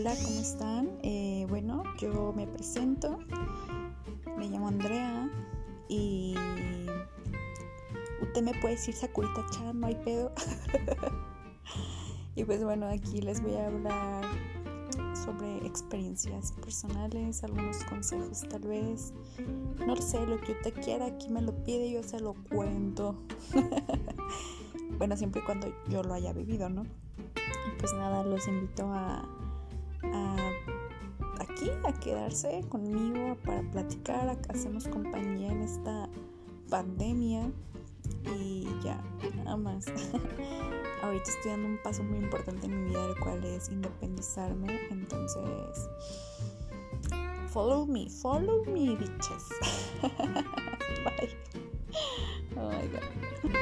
Hola, ¿cómo están? Eh, bueno, yo me presento, me llamo Andrea y usted me puede decir Sakurita Chan, no hay pedo. y pues bueno, aquí les voy a hablar sobre experiencias personales, algunos consejos tal vez. No sé, lo que usted quiera, aquí me lo pide, yo se lo cuento. bueno, siempre y cuando yo lo haya vivido, ¿no? Y pues nada, los invito a a quedarse conmigo para platicar, hacemos compañía en esta pandemia y ya, nada más. Ahorita estoy dando un paso muy importante en mi vida, el cual es independizarme, entonces follow me, follow me, bitches. Bye. Oh my god.